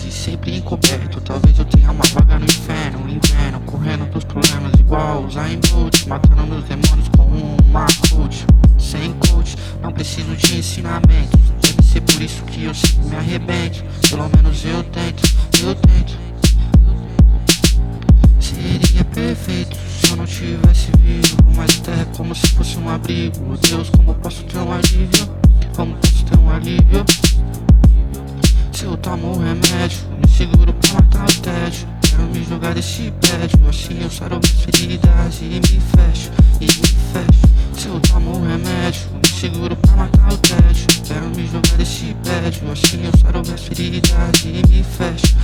e sempre encoberto. Talvez eu tenha uma vaga no inferno, inverno Correndo dos problemas igual os Ainhout Matando meus demônios com uma coach Sem coach, não preciso de ensinamentos Deve ser por isso que eu sempre me arrebento. Pelo menos eu tento, eu tento. Seria perfeito se eu não tivesse vivo Mas a terra é como se fosse um abrigo. Deus, como posso ter um alívio? Se eu tomo remédio, me seguro pra matar o tédio. Quero me jogar desse prédio, assim eu saro feridas e me fecho, e me fecho. Se eu tomo remédio, me seguro pra matar o tédio. Quero me jogar desse prédio, assim eu saro feridas e me fecho.